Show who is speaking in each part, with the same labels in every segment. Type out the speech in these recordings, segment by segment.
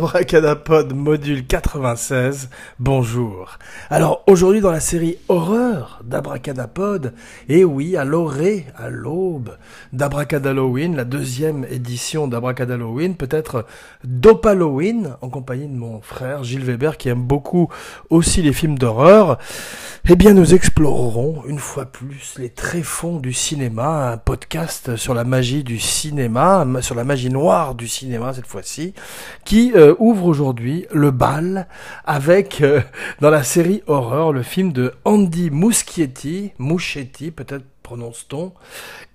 Speaker 1: Abracadapod module 96, bonjour. Alors aujourd'hui dans la série horreur d'Abracadapod, et oui, à l'orée, à l'aube d'Abracadalloween, la deuxième édition d'Abracadalloween, peut-être d'Opalloween, en compagnie de mon frère Gilles Weber qui aime beaucoup aussi les films d'horreur, eh bien nous explorerons une fois plus les tréfonds du cinéma, un podcast sur la magie du cinéma, sur la magie noire du cinéma cette fois-ci, qui euh, ouvre aujourd'hui le bal avec, euh, dans la série horreur, le film de Andy Muschietti, Muschietti peut-être prononce-t-on,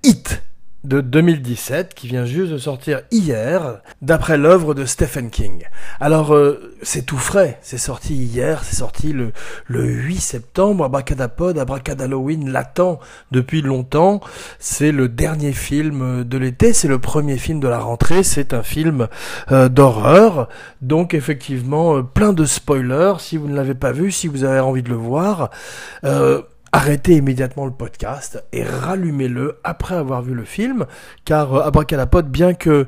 Speaker 1: Hit de 2017 qui vient juste de sortir hier d'après l'œuvre de Stephen King. Alors euh, c'est tout frais, c'est sorti hier, c'est sorti le, le 8 septembre, Abracadapod, Abracadalloween l'attend depuis longtemps, c'est le dernier film de l'été, c'est le premier film de la rentrée, c'est un film euh, d'horreur, donc effectivement euh, plein de spoilers, si vous ne l'avez pas vu, si vous avez envie de le voir, arrêtez immédiatement le podcast et rallumez-le après avoir vu le film, car euh, Abracadapod, bien que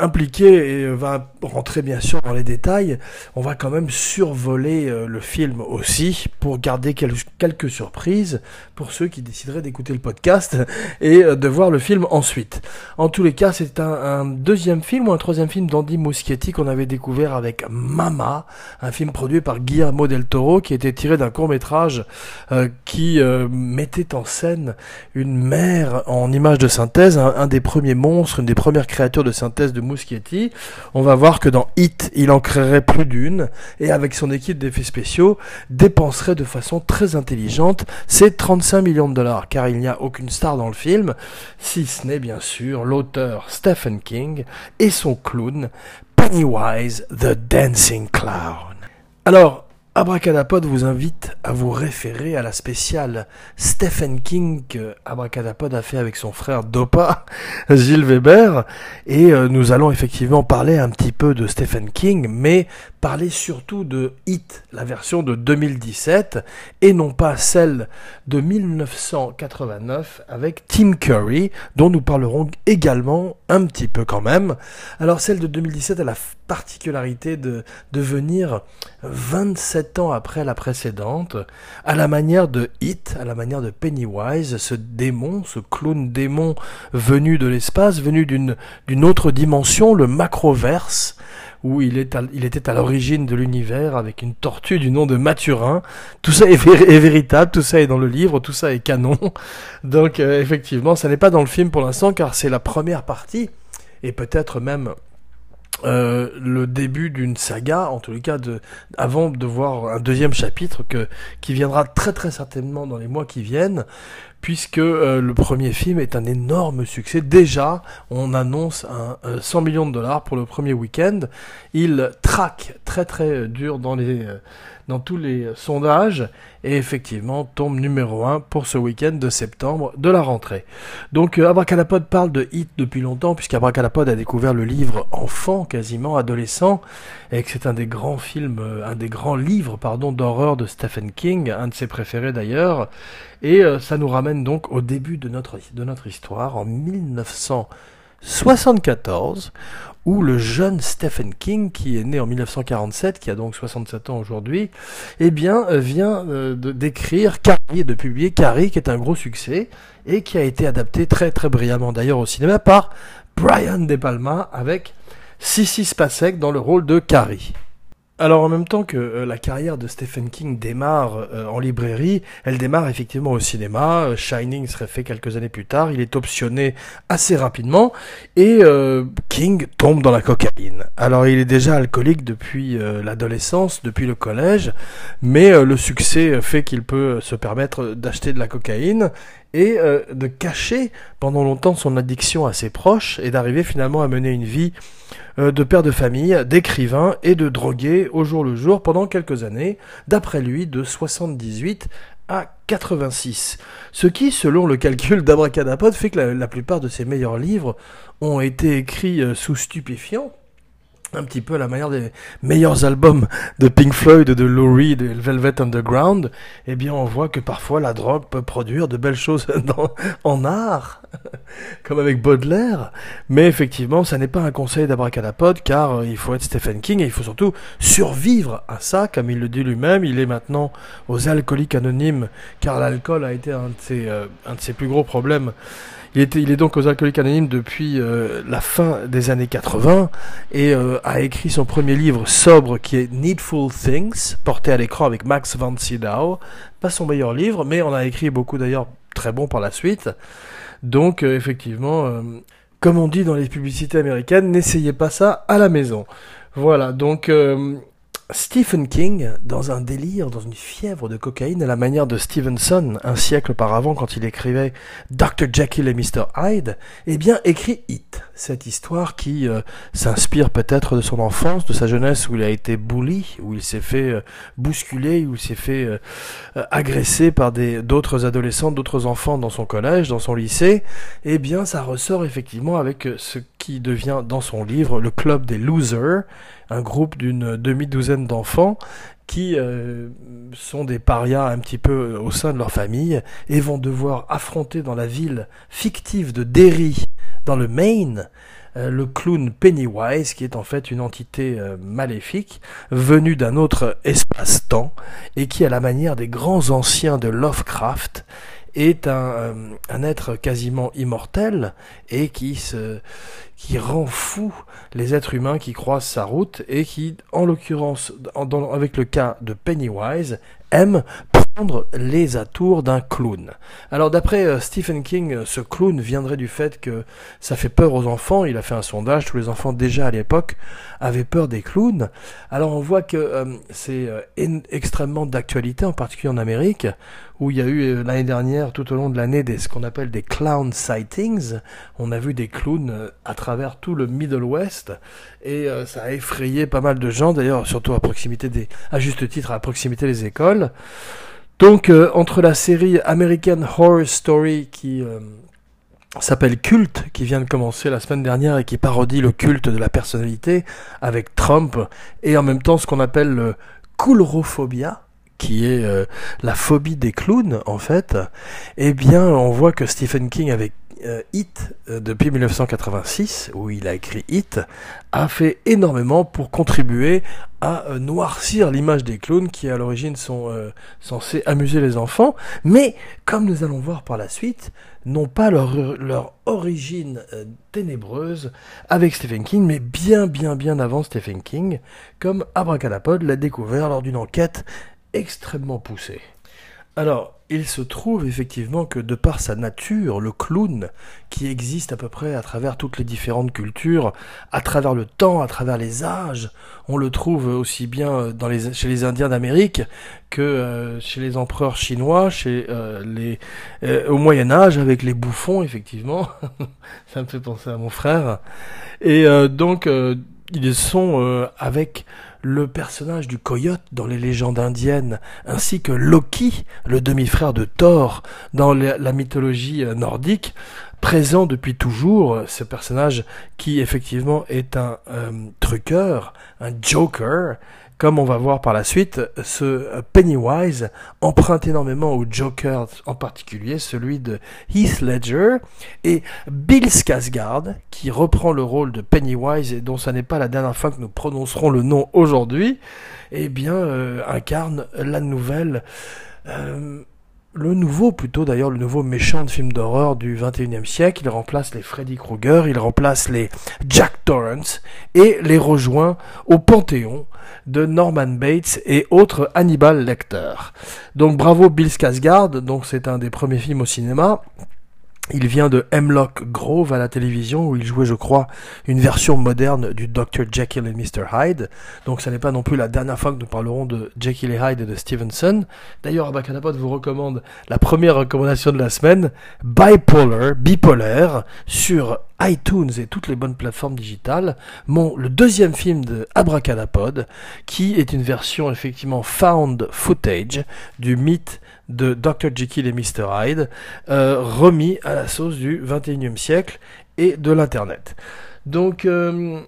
Speaker 1: impliqué et va rentrer bien sûr dans les détails. On va quand même survoler euh, le film aussi pour garder quelques surprises pour ceux qui décideraient d'écouter le podcast et euh, de voir le film ensuite. En tous les cas, c'est un, deuxième film ou un troisième film d'Andy Muschietti qu'on avait découvert avec Mama, un film produit par Guillermo del Toro qui était tiré d'un court métrage euh, qui mettait en scène une mère en image de synthèse, un, un des premiers monstres, une des premières créatures de synthèse de Muschietti. On va voir que dans Hit, il en créerait plus d'une et avec son équipe d'effets spéciaux, dépenserait de façon très intelligente ses 35 millions de dollars car il n'y a aucune star dans le film, si ce n'est bien sûr l'auteur Stephen King et son clown Pennywise the Dancing Clown. Alors, Abracadapod vous invite à vous référer à la spéciale Stephen King que Abracadapod a fait avec son frère Dopa, Gilles Weber, et euh, nous allons effectivement parler un petit peu de Stephen King, mais parler surtout de Hit, la version de 2017, et non pas celle de 1989 avec Tim Curry, dont nous parlerons également un petit peu quand même. Alors celle de 2017 a la particularité de, de venir 27 ans après la précédente, à la manière de Hit, à la manière de Pennywise, ce démon, ce clown démon venu de l'espace, venu d'une autre dimension, le macroverse, où il, est il était à l'origine de l'univers avec une tortue du nom de Mathurin. Tout ça est, véritable, tout ça est dans le livre, tout ça est canon. Donc euh, effectivement, ça n'est pas dans le film pour l'instant car c'est la première partie et peut-être même euh, le début d'une saga, en tous les cas, de, avant de voir un deuxième chapitre qui viendra très très certainement dans les mois qui viennent, puisque euh, le premier film est un énorme succès. Déjà, on annonce un, 100 millions de dollars pour le premier week-end. Il traque très très dur dans les euh, tous les sondages et effectivement tombe numéro 1 pour ce week-end de septembre de la rentrée. Donc euh, Abracadapod parle de Hit depuis longtemps puisqu'Abracadapod a découvert le livre enfant, quasiment adolescent, et que c'est un des grands films, euh, un des grands livres pardon d'horreur de Stephen King, un de ses préférés d'ailleurs, et euh, ça nous ramène donc au début de notre, histoire en 1974 où le jeune Stephen King, qui est né en 1947, qui a donc 67 ans aujourd'hui, eh euh, vient euh, d'écrire Carrie, de publier Carrie, qui est un gros succès, et qui a été adapté très très brillamment d'ailleurs au cinéma par Brian De Palma avec Sissy Spacek dans le rôle de Carrie. Alors en même temps que euh, la carrière de Stephen King démarre euh, en librairie, elle démarre effectivement au cinéma. Euh, Shining serait fait quelques années plus tard. Il est optionné assez rapidement et King tombe dans la cocaïne. Alors il est déjà alcoolique depuis l'adolescence, depuis le collège, mais le succès fait qu'il peut se permettre d'acheter de la cocaïne et de cacher pendant longtemps son addiction à ses proches et d'arriver finalement à mener une vie de père de famille, d'écrivain et de drogué au jour le jour pendant quelques années, d'après lui de 78 à 86. Ce qui, selon le calcul d'Abracadapod, fait que la, plupart de ses meilleurs livres ont été écrits euh, sous stupéfiants, un petit peu à la manière des meilleurs albums de Pink Floyd, de Lou et Velvet Underground, eh bien on voit que parfois la drogue peut produire de belles choses en art comme avec Baudelaire. Mais effectivement, ça n'est pas un conseil d'abracadapod, car euh, il faut être Stephen King et il faut surtout survivre à ça, comme il le dit lui-même. Il est maintenant aux alcooliques anonymes, car l'alcool a été un de ses, euh, un de ses plus gros problèmes. Il, était, il est donc aux alcooliques anonymes depuis euh, la fin des années 80 et a écrit son premier livre sobre qui est Needful Things, porté à l'écran avec Max von Sydow. Pas son meilleur livre, mais on a écrit beaucoup d'ailleurs très bon par la suite. Donc euh, effectivement, euh, comme on dit dans les publicités américaines, n'essayez pas ça à la maison. Voilà, donc euh, Stephen King, dans un délire, dans une fièvre de cocaïne, à la manière de Stevenson, un siècle auparavant, quand il écrivait Dr. Jekyll et Mr. Hyde, eh bien, écrit It, cette histoire qui euh, s'inspire peut-être de son enfance, de sa jeunesse où il a été bully, où il s'est fait euh, bousculer, où il s'est fait euh, agresser par d'autres adolescents, d'autres enfants dans son collège, dans son lycée. Eh bien, ça ressort effectivement avec ce devient dans son livre le club des losers, un groupe d'une demi-douzaine d'enfants qui euh, sont des parias un petit peu au sein de leur famille et vont devoir affronter dans la ville fictive de Derry, dans le Maine, euh, le clown Pennywise, qui est en fait une entité euh, maléfique venue d'un autre espace-temps et qui, à la manière des grands anciens de Lovecraft, est un, euh, un, être quasiment immortel et qui se qui rend fou les êtres humains qui croisent sa route et qui, en l'occurrence, avec le cas de Pennywise, aime les atours d'un clown. Alors d'après euh, Stephen King, euh, ce clown viendrait du fait que ça fait peur aux enfants. Il a fait un sondage, tous les enfants déjà à l'époque avaient peur des clowns. Alors on voit que euh, c'est extrêmement d'actualité, en particulier en Amérique, où il y a eu l'année dernière, tout au long de l'année, des, ce qu'on appelle des clown sightings. On a vu des clowns à travers tout le Middle West, et ça a effrayé pas mal de gens, d'ailleurs, surtout à proximité des, à juste titre, à proximité des écoles. Donc, euh, entre la série American Horror Story qui euh, s'appelle Culte, qui vient de commencer la semaine dernière et qui parodie le culte de la personnalité avec Trump, et en même temps ce qu'on appelle le coulrophobia, qui est euh, la phobie des clowns en fait, eh bien on voit que Stephen King avec euh, Hit, euh, depuis 1986, où il a écrit Hit, a fait énormément pour contribuer à euh, noircir l'image des clowns qui à l'origine sont censés amuser les enfants, mais comme nous allons voir par la suite, n'ont pas leur, leur origine ténébreuse avec Stephen King, mais bien bien bien avant Stephen King, comme Abracadapod l'a découvert lors d'une enquête extrêmement poussée. Alors, il se trouve effectivement que de par sa nature, le clown, qui existe à peu près à travers toutes les différentes cultures, à travers le temps, à travers les âges, on le trouve aussi bien les, chez les Indiens d'Amérique que euh, chez les empereurs chinois, chez euh, les euh, au Moyen Âge avec les bouffons effectivement. Ça me fait penser à mon frère. Et donc ils sont avec le personnage du coyote dans les légendes indiennes, ainsi que Loki, le demi-frère de Thor dans la mythologie euh, nordique, présent depuis toujours, ce personnage qui effectivement est un euh, truqueur, un joker, comme on va voir par la suite, ce Pennywise emprunte énormément au Joker, en particulier celui de Heath Ledger, et Bill Skarsgård, qui reprend le rôle de Pennywise et dont ce n'est pas la dernière fois que nous prononcerons le nom aujourd'hui, eh bien euh, incarne la nouvelle... Euh, le nouveau, plutôt d'ailleurs, le nouveau méchant de film d'horreur du 21e siècle. Il remplace les Freddy Krueger, il remplace les Jack Torrance et les rejoint au panthéon de Norman Bates et autres Hannibal Lecter. Donc bravo Bill Skarsgård, donc c'est un des premiers films au cinéma. Il vient de Hemlock Grove à la télévision où il jouait, je crois, une version moderne du Dr. Jekyll et Mr. Hyde. Donc ça n'est pas non plus la dernière fois que nous parlerons de Jekyll et Hyde et de Stevenson. D'ailleurs, Abacanapod vous recommande la première recommandation de la semaine, Bipolar, bipolaire, sur iTunes et toutes les bonnes plateformes digitales, mon, le deuxième film de Abracadapod, qui est une version effectivement found footage du mythe de Dr. Jekyll et Mr. Hyde, euh, remis à la sauce du 21e siècle et de l'Internet. Donc, euh,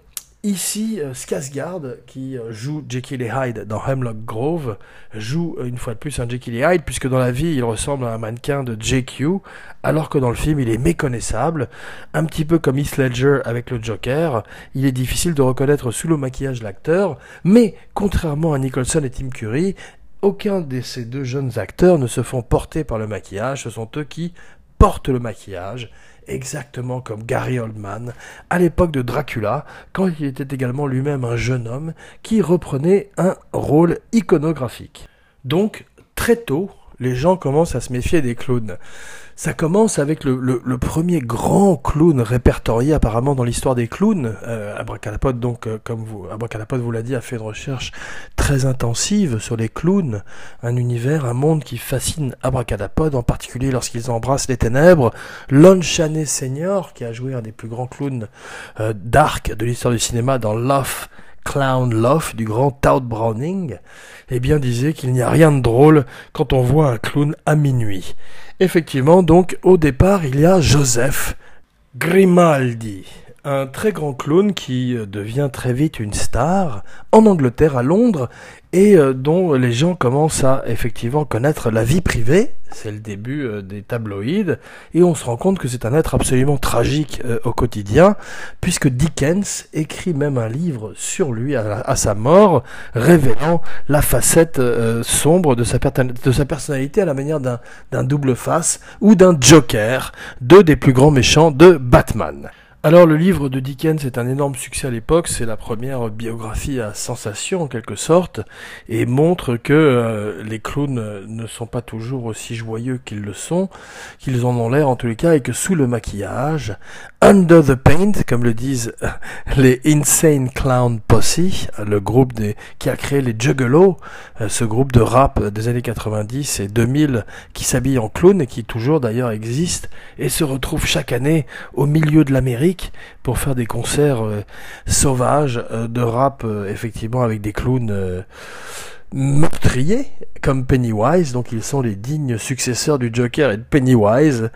Speaker 1: Ici, euh, Skarsgård, qui joue Jekyll et Hyde dans Hemlock Grove, joue une fois de plus un Jekyll et Hyde, puisque dans la vie, il ressemble à un mannequin de JQ, alors que dans le film, il est méconnaissable. Un petit peu comme Heath Ledger avec le Joker, il est difficile de reconnaître sous le maquillage l'acteur, mais contrairement à Nicholson et Tim Curry, aucun de ces deux jeunes acteurs ne se font porter par le maquillage, ce sont eux qui portent le maquillage, exactement comme Gary Oldman à l'époque de Dracula, quand il était également lui-même un jeune homme qui reprenait un rôle iconographique. Donc, très tôt, les gens commencent à se méfier des clowns. Ça commence avec le, premier grand clown répertorié apparemment dans l'histoire des clowns. Euh, donc, euh, comme vous, Abracadapod vous l'a dit, a fait une recherche très intensive sur les clowns, un univers, un monde qui fascine Abracadapod, en particulier lorsqu'ils embrassent les ténèbres. Lon Chaney Senior, qui a joué un des plus grands clowns euh, d'arc de l'histoire du cinéma dans Love Clown Love du grand Todd Browning, eh bien disait qu'il n'y a rien de drôle quand on voit un clown à minuit. Effectivement, donc au départ, il y a Joseph Grimaldi, un très grand clown qui euh, devient très vite une star en Angleterre, à Londres, et euh, dont les gens commencent à effectivement connaître la vie privée. C'est le début euh, des tabloïds, et on se rend compte que c'est un être absolument tragique au quotidien, puisque Dickens écrit même un livre sur lui à, sa mort, révélant la facette sombre de sa, de sa personnalité à la manière d'un double face ou d'un Joker, deux des plus grands méchants de Batman. Alors le livre de Dickens est un énorme succès à l'époque, c'est la première biographie à sensation en quelque sorte, et montre que euh, les clowns ne sont pas toujours aussi joyeux qu'ils le sont, qu'ils en ont l'air en tous les cas, et que sous le maquillage, under the paint, comme le disent euh, les Insane Clown Posse, le groupe qui a créé les Juggalos, euh, ce groupe de rap des années 90 et 2000 qui s'habille en clown et qui toujours d'ailleurs existe et se retrouve chaque année au milieu de l'Amérique pour faire des concerts euh, sauvages euh, de rap, euh, effectivement, avec des clowns meurtriers, comme Pennywise. Donc ils sont les dignes successeurs du Joker et de Pennywise.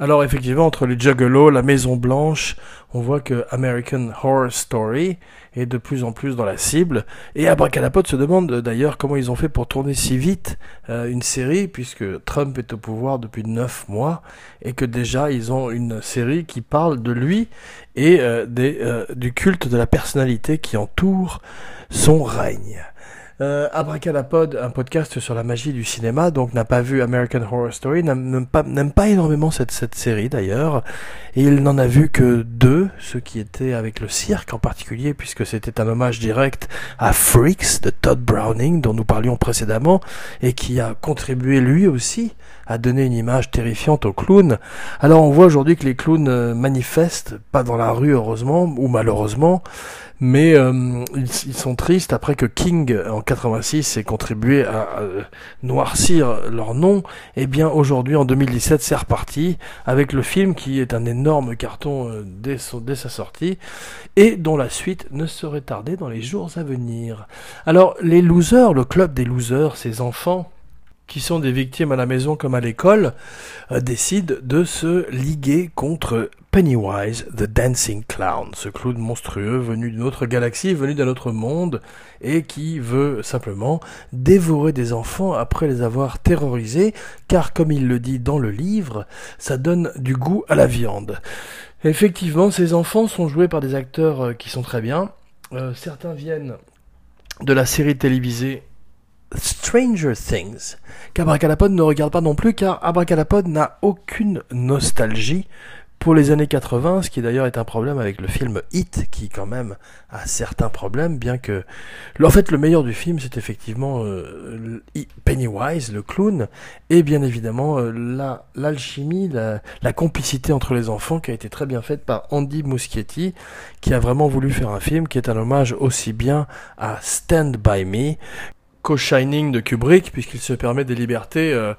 Speaker 1: Alors effectivement, entre les Juggalos, la Maison Blanche, on voit que American Horror Story est de plus en plus dans la cible. Et Abracadapod se demande d'ailleurs comment ils ont fait pour tourner si vite euh, une série, puisque Trump est au pouvoir depuis neuf mois, et que déjà ils ont une série qui parle de lui et euh, euh, du culte de la personnalité qui entoure son règne. Euh, Abracadapod, un podcast sur la magie du cinéma, donc n'a pas vu American Horror Story, n'aime pas, énormément cette, cette série d'ailleurs, et il n'en a vu que deux, ceux qui étaient avec le cirque en particulier, puisque c'était un hommage direct à Freaks de Todd Browning, dont nous parlions précédemment, et qui a contribué lui aussi à donner une image terrifiante aux clowns. Alors on voit aujourd'hui que les clowns euh, manifestent, pas dans la rue heureusement, ou malheureusement, mais euh, ils, sont tristes après que King en 86 ait contribué à, noircir leur nom. Eh bien aujourd'hui en 2017 c'est reparti avec le film qui est un énorme carton euh, dès, dès sa sortie et dont la suite ne serait tardée dans les jours à venir. Alors les losers, le club des losers, ces enfants qui sont des victimes à la maison comme à l'école, euh, décident de se liguer contre Pennywise, the Dancing Clown, ce clown monstrueux venu d'une autre galaxie, venu d'un autre monde, et qui veut simplement dévorer des enfants après les avoir terrorisés, car comme il le dit dans le livre, ça donne du goût à la viande. Effectivement, ces enfants sont joués par des acteurs euh, qui sont très bien. Euh, certains viennent de la série télévisée Stranger Things, qu'Abracadapod ne regarde pas non plus, car Abracadapod n'a aucune nostalgie pour les années 80, ce qui d'ailleurs est un problème avec le film Hit, qui quand même a certains problèmes, bien que... En fait, le meilleur du film, c'est effectivement euh, Pennywise, le clown, et bien évidemment euh, la l'alchimie, la, la, complicité entre les enfants, qui a été très bien faite par Andy Muschietti, qui a vraiment voulu faire un film qui est un hommage aussi bien à Stand By Me Shining de Kubrick, puisqu'il se permet des libertés euh,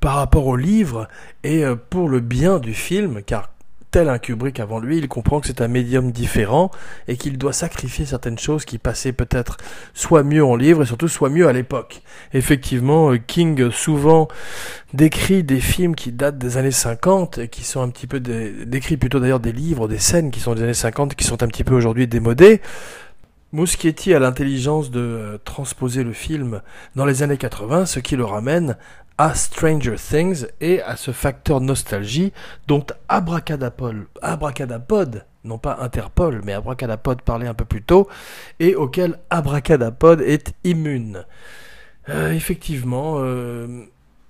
Speaker 1: par rapport au livre et euh, pour le bien du film, car tel un Kubrick avant lui, il comprend que c'est un médium différent et qu'il doit sacrifier certaines choses qui passaient peut-être soit mieux en livre et surtout soit mieux à l'époque. Effectivement, euh, King souvent décrit des films qui datent des années 50 et qui sont un petit peu décrit plutôt d'ailleurs des livres, des scènes qui sont des années 50 qui sont un petit peu aujourd'hui démodées. Muschietti a l'intelligence de euh, transposer le film dans les années 80, ce qui le ramène à Stranger Things et à ce facteur nostalgie dont Abracadapod, non pas Interpol, mais Abracadapod parlait un peu plus tôt, et auquel Abracadapod est immune. Euh, effectivement, euh,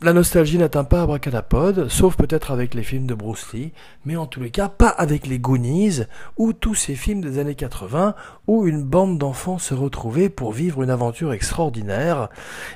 Speaker 1: la nostalgie n'atteint pas Abracadapod, sauf peut-être avec les films de Bruce Lee, mais en tous les cas pas avec les Goonies ou tous ces films des années 80 où une bande d'enfants se retrouvait pour vivre une aventure extraordinaire.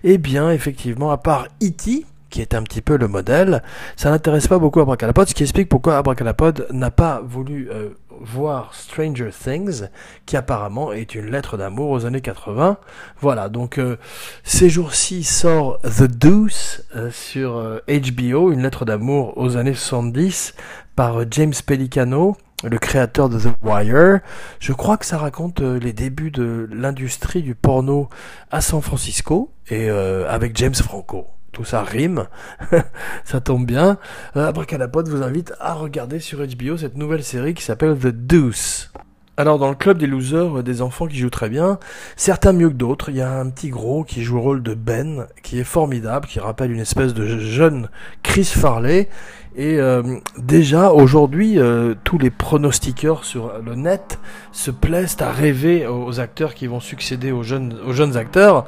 Speaker 1: Eh bien, effectivement, à part E.T., qui est un petit peu le modèle, ça n'intéresse pas beaucoup Abracadapod, ce qui explique pourquoi Abracadapod n'a pas voulu euh, voir Stranger Things, qui apparemment est une lettre d'amour aux années 80. Voilà, donc euh, ces jours-ci sort The Deuce euh, sur HBO, une lettre d'amour aux années 70 par James Pellicano, le créateur de The Wire. Je crois que ça raconte les débuts de l'industrie du porno à San Francisco et avec James Franco ça rime, ça tombe bien. Euh, Abracadapod vous invite à regarder sur HBO cette nouvelle série qui s'appelle The Deuce. Alors dans le club des losers, euh, des enfants qui jouent très bien, certains mieux que d'autres, il y a un petit gros qui joue le rôle de Ben, qui est formidable, qui rappelle une espèce de jeune Chris Farley. Et euh, déjà aujourd'hui, tous les pronostiqueurs sur le net se plaisent à rêver aux acteurs qui vont succéder aux jeunes, aux jeunes acteurs.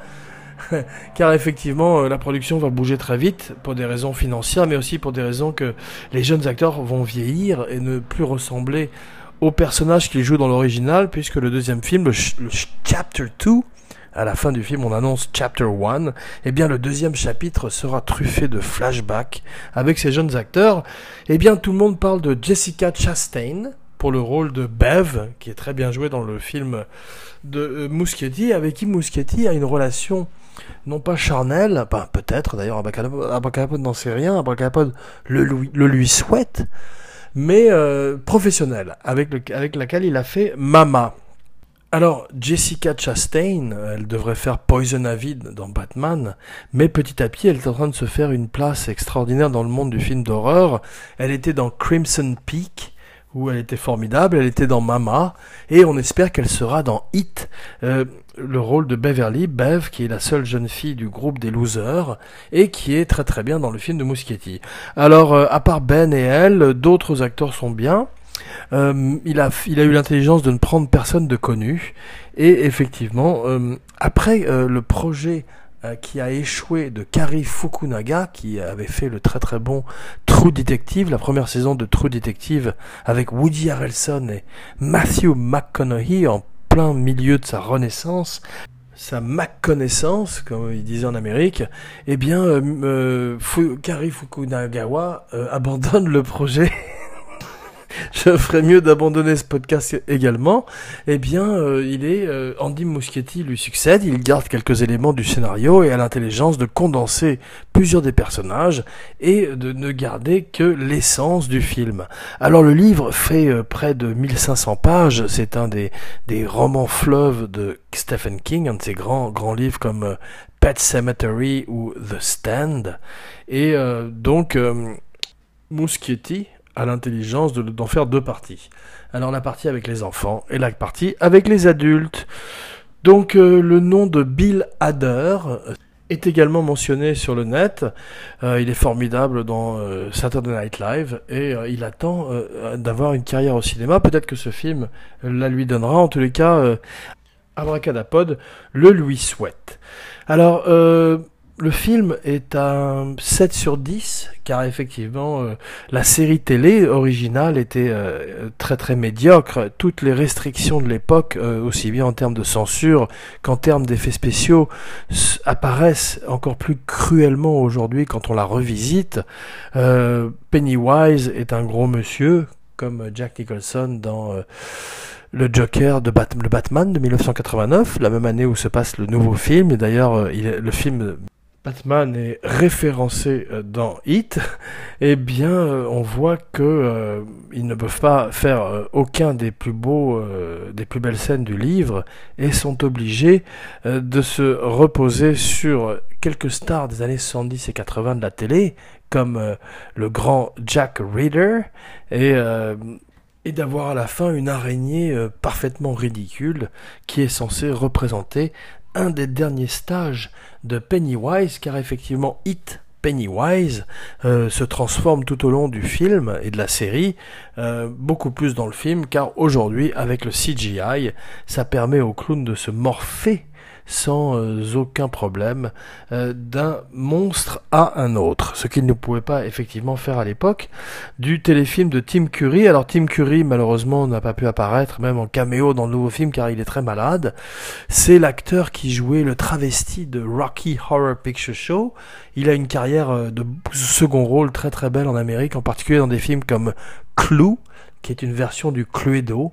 Speaker 1: car effectivement, euh, la production va bouger très vite pour des raisons financières, mais aussi pour des raisons que les jeunes acteurs vont vieillir et ne plus ressembler aux personnages qu'ils jouent dans l'original, puisque le deuxième film, le, Chapter 2, à la fin du film, on annonce Chapter 1, eh bien le deuxième chapitre sera truffé de flashbacks avec ces jeunes acteurs. Eh bien tout le monde parle de Jessica Chastain pour le rôle de Bev, qui est très bien joué dans le film de euh, Muschietti, avec qui Muschietti a une relation non pas charnel, ben, peut-être d'ailleurs Abracadapod n'en sait rien, Abracadapod le, le lui souhaite, mais euh, professionnel, avec, le, avec laquelle il a fait Mama. Alors, Jessica Chastain, elle devrait faire Poison Ivy dans Batman, mais petit à petit, elle est en train de se faire une place extraordinaire dans le monde du film d'horreur. Elle était dans Crimson Peak, où elle était formidable, elle était dans Mama, et on espère qu'elle sera dans Hit, euh, le rôle de Beverly, Bev, qui est la seule jeune fille du groupe des losers, et qui est très très bien dans le film de Muschietti. Alors, euh, à part Ben et elle, d'autres acteurs sont bien. Euh, il, a, il a eu l'intelligence de ne prendre personne de connu, et effectivement, après le projet euh, qui a échoué de Kari Fukunaga, qui avait fait le très très bon True Detective, la première saison de True Detective avec Woody Harrelson et Matthew McConaughey en plein milieu de sa renaissance. Sa connaissance, comme il disait en Amérique, eh bien, euh, euh Kari Fukunagawa euh, abandonne le projet je ferais mieux d'abandonner ce podcast également, eh bien, euh, il est euh, Andy Muschietti lui succède, il garde quelques éléments du scénario et a l'intelligence de condenser plusieurs des personnages et de ne garder que l'essence du film. Alors le livre fait euh, près de 1500 pages, c'est un des, des romans fleuves de Stephen King, un de ses grands grands livres comme Pet Cemetery ou The Stand, et donc Muschietti à l'intelligence d'en faire deux parties. Alors la partie avec les enfants et la partie avec les adultes. Donc euh, le nom de Bill Hader euh, est également mentionné sur le net. Euh, il est formidable dans Saturday Night Live et il attend d'avoir une carrière au cinéma. Peut-être que ce film la lui donnera. En tous les cas, Abracadapod le lui souhaite. Alors, le film est un 7 sur 10, car effectivement, euh, la série télé originale était euh, très très médiocre. Toutes les restrictions de l'époque, euh, aussi bien en termes de censure qu'en termes d'effets spéciaux, apparaissent encore plus cruellement aujourd'hui quand on la revisite. Pennywise est un gros monsieur, comme Jack Nicholson dans le Joker de Batman de 1989, la même année où se passe le nouveau film. D'ailleurs, le film Batman est référencé euh, dans Hit, eh bien, euh, on voit que euh, ne peuvent pas faire aucun des plus beaux, des plus belles scènes du livre, et sont obligés de se reposer sur quelques stars des années 70 et 80 de la télé, comme le grand Jack Reader, et d'avoir à la fin une araignée parfaitement ridicule qui est censée représenter un des derniers stages de Pennywise, car effectivement, It Pennywise euh, se transforme tout au long du film et de la série, euh, beaucoup plus dans le film, car aujourd'hui, avec le CGI, ça permet au clown de se morpher sans euh, aucun problème euh, d'un monstre à un autre, ce qu'il ne pouvait pas effectivement faire à l'époque du téléfilm de Tim Curry. Alors Tim Curry malheureusement n'a pas pu apparaître même en caméo dans le nouveau film car il est très malade. C'est l'acteur qui jouait le travesti de Rocky Horror Picture Show. Il a une carrière euh, de second rôle très très belle en Amérique, en particulier dans des films comme Clue, qui est une version du Cluedo.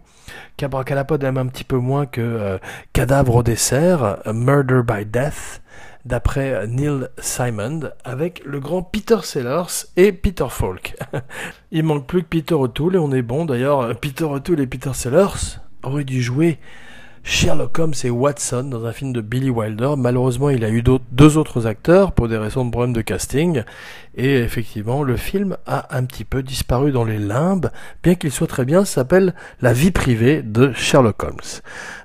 Speaker 1: Cabracalapod aime un petit peu moins que euh, Cadavre au dessert, Murder by Death, d'après euh, Neil Simon, avec le grand Peter Sellers et Peter Falk. Il manque plus que Peter O'Toole et on est bon. D'ailleurs, euh, Peter O'Toole et Peter Sellers auraient dû jouer Sherlock Holmes et Watson dans un film de Billy Wilder. Malheureusement, il a eu deux autres acteurs pour des raisons de problème de casting. Et effectivement, le film a un petit peu disparu dans les limbes, bien qu'il soit très bien, s'appelle La vie privée de Sherlock Holmes.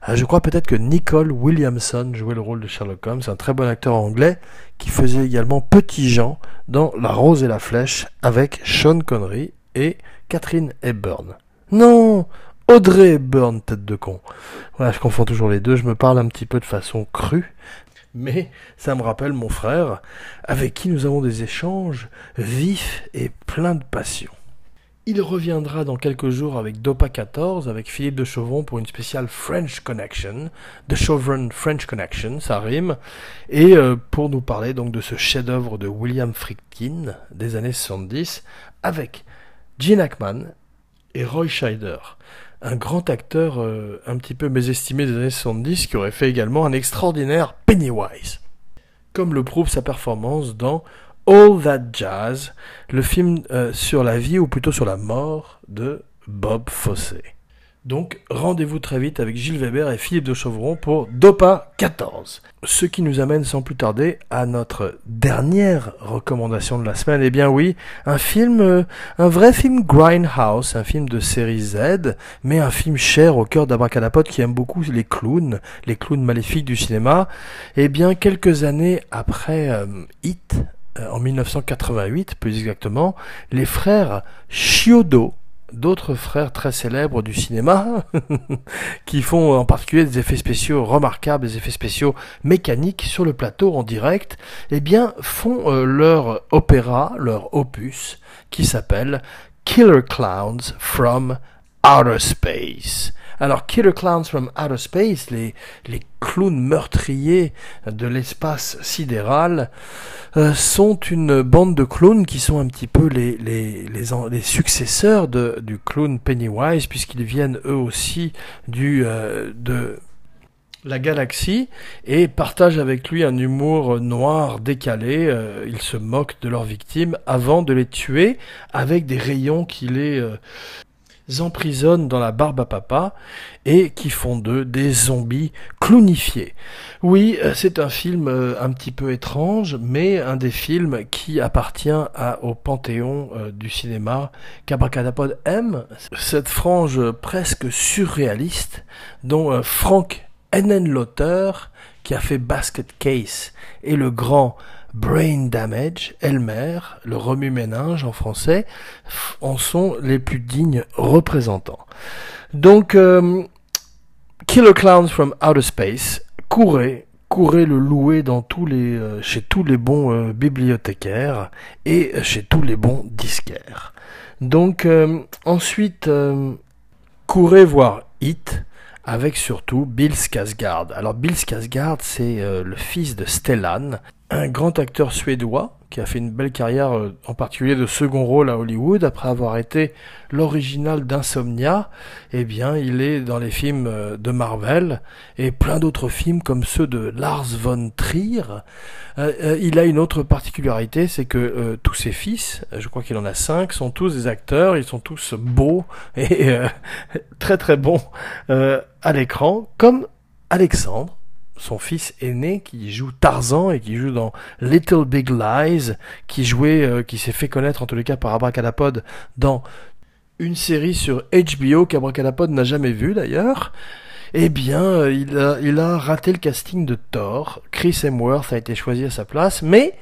Speaker 1: Euh, je crois peut-être que Nicole Williamson jouait le rôle de Sherlock Holmes, un très bon acteur anglais qui faisait également Petit Jean dans La Rose et la Flèche avec Sean Connery et Catherine Hepburn. Non, Audrey Hepburn, tête de con. Voilà, je confonds toujours les deux, je me parle un petit peu de façon crue, mais ça me rappelle mon frère, avec qui nous avons des échanges vifs et pleins de passion. Il reviendra dans quelques jours avec Dopa 14, avec Philippe de Chauvron pour une spéciale French Connection, The Chauvron French Connection, ça rime, et euh, pour nous parler donc de ce chef-d'œuvre de William Friedkin des années 70, avec Gene Hackman et Roy Scheider un grand acteur euh, un petit peu mésestimé des années 70 qui aurait fait également un extraordinaire Pennywise. Comme le prouve sa performance dans All That Jazz, le film euh, sur la vie ou plutôt sur la mort de Bob Fosse. Donc rendez-vous très vite avec Gilles Weber et Philippe de Chauvron pour Dopa 14. Ce qui nous amène sans plus tarder à notre dernière recommandation de la semaine. Eh bien oui, un film, euh, un vrai film Grindhouse, un film de série Z, mais un film cher au cœur d'Abracadapote qui aime beaucoup les clowns, les clowns maléfiques du cinéma. Eh bien quelques années après euh, Hit, euh, en 1988 plus exactement, les frères Chiodo d'autres frères très célèbres du cinéma, qui font en particulier des effets spéciaux remarquables, des effets spéciaux mécaniques sur le plateau en direct, eh bien font euh, leur opéra, leur opus, qui s'appelle Killer Clowns from Outer Space. Alors, Killer Clowns from Outer Space, les, clowns meurtriers de l'espace sidéral, euh, sont une bande de clowns qui sont un petit peu les, les, les, les successeurs de, du clown Pennywise, puisqu'ils viennent eux aussi du, euh, de la galaxie et partagent avec lui un humour noir décalé. Euh, ils se moquent de leurs victimes avant de les tuer avec des rayons qui les emprisonnent dans la barbe à papa et qui font d'eux des zombies clownifiés. Oui, euh, c'est un film euh, un petit peu étrange, mais un des films qui appartient au panthéon euh, du cinéma qu'Abracadapod aime. Cette frange presque surréaliste dont Frank Henenlotter, qui a fait Basket Case, et le grand Brain Damage, Elmer, le remue-méninge en français, en sont les plus dignes représentants. Donc, euh, Killer Clowns from Outer Space, courez, courez le louer dans tous les, euh, chez tous les bons euh, bibliothécaires et chez tous les bons disquaires. Donc, ensuite, courez voir Hit, avec surtout Bill Skarsgård. Alors Bill Skarsgård, c'est le fils de Stellan, un grand acteur suédois qui a fait une belle carrière, euh, en particulier de second rôle à Hollywood, après avoir été l'original d'Insomnia, eh bien, il est dans les films euh, de Marvel et plein d'autres films comme ceux de Lars von Trier. Euh, il a une autre particularité, c'est que tous ses fils, je crois qu'il en a cinq, sont tous des acteurs, ils sont tous beaux et très très bons à l'écran, comme Alexandre son fils aîné qui joue Tarzan et qui joue dans Little Big Lies, qui jouait, euh, s'est fait connaître en tous les cas par Abracadapod dans une série sur HBO qu'Abracadapod n'a jamais vue d'ailleurs. Eh bien, euh, il a, il a raté le casting de Thor. Chris Hemsworth a été choisi à sa place, mais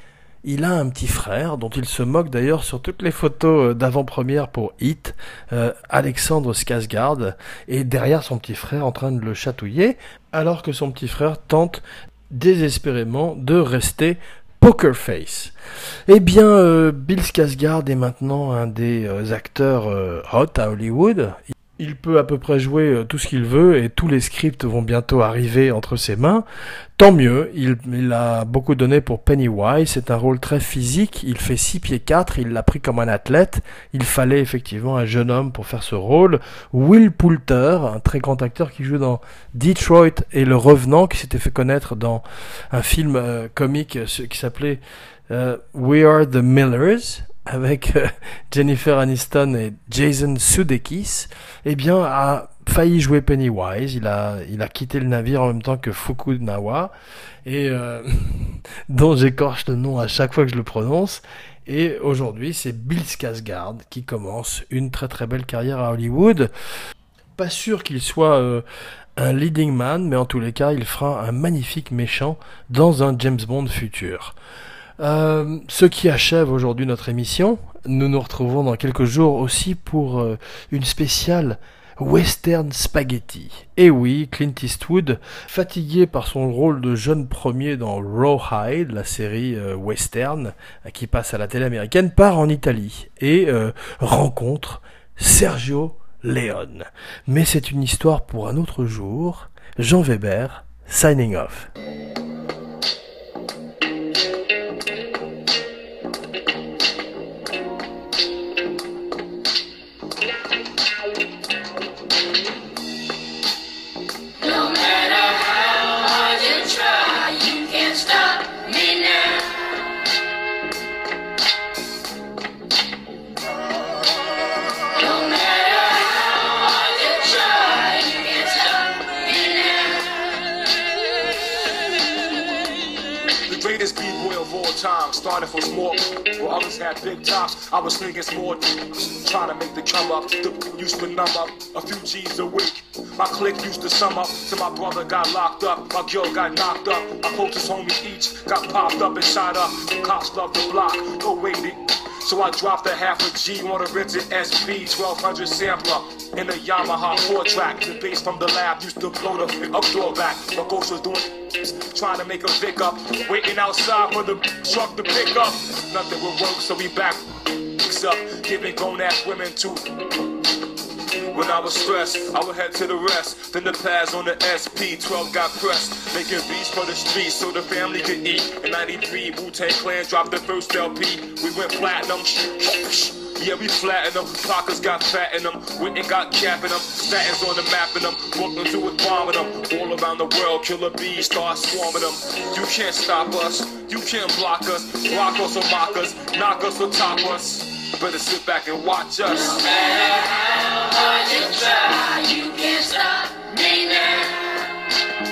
Speaker 1: il a un petit frère dont il se moque d'ailleurs sur toutes les photos euh, d'avant-première pour Hit, euh, Alexandre Skarsgård, et derrière son petit frère en train de le chatouiller, alors que son petit frère tente désespérément de rester Poker Face. Eh bien, euh, Bill Skarsgård est maintenant un des acteurs hot à Hollywood. Il peut à peu près jouer euh, tout ce qu'il veut et tous les scripts vont bientôt arriver entre ses mains. Tant mieux, il, a beaucoup donné pour Pennywise, c'est un rôle très physique, il fait 6 pieds 4, il l'a pris comme un athlète, il fallait effectivement un jeune homme pour faire ce rôle. Will Poulter, un très grand acteur qui joue dans Detroit et Le Revenant, qui s'était fait connaître dans un film euh, comique euh, qui s'appelait We Are the Millers, avec euh, Jennifer Aniston et Jason Sudeikis, eh bien, a failli jouer Pennywise. Il a, il a quitté le navire en même temps que Fukunawa, et euh, dont j'écorche le nom à chaque fois que je le prononce. Et aujourd'hui, c'est Bill Skarsgård qui commence une très très belle carrière à Hollywood. Pas sûr qu'il soit euh, un leading man, mais en tous les cas, il fera un magnifique méchant dans un James Bond futur. Euh, ce qui achève aujourd'hui notre émission. Nous nous retrouvons dans quelques jours aussi pour euh, une spéciale Western Spaghetti. Et oui, Clint Eastwood, fatigué par son rôle de jeune premier dans Rawhide, la série euh, western qui passe à la télé américaine, part en Italie et rencontre Sergio Leone. Mais c'est une histoire pour un autre jour. Jean Weber, signing off. Started from small, where others had big tops. I was slinging small, trying to make the come up. The used to numb up a few G's a week. My clique used to sum up till my brother got locked up. My girl got knocked up. My closest homies each got popped up and shot up. Cops love the block, no waiting. So I dropped a half a G on a rented SP 1200 sampler in a Yamaha 4 track. The bass from the lab used to blow the up door back. My ghost was doing trying to make a pick up. Waiting outside for the truck to pick up. Nothing would work, so we back up, giving grown ass women to when I was stressed, I would head to the rest. Then the pads on the SP 12 got pressed. Making beats for the streets so the family could eat. In 93, Wu Tang Clan dropped the first LP. We went platinum. Yeah, we flatten them. Pockets got fat in them. Witten got cap in them. Statins on the map in them. Brooklyn do it bombing them. All around the world, killer bees start swarming them. You can't stop us. You can't block us. Rock us or mock us. Knock us or top us. Better sit back and watch us. You try, you can't stop me now.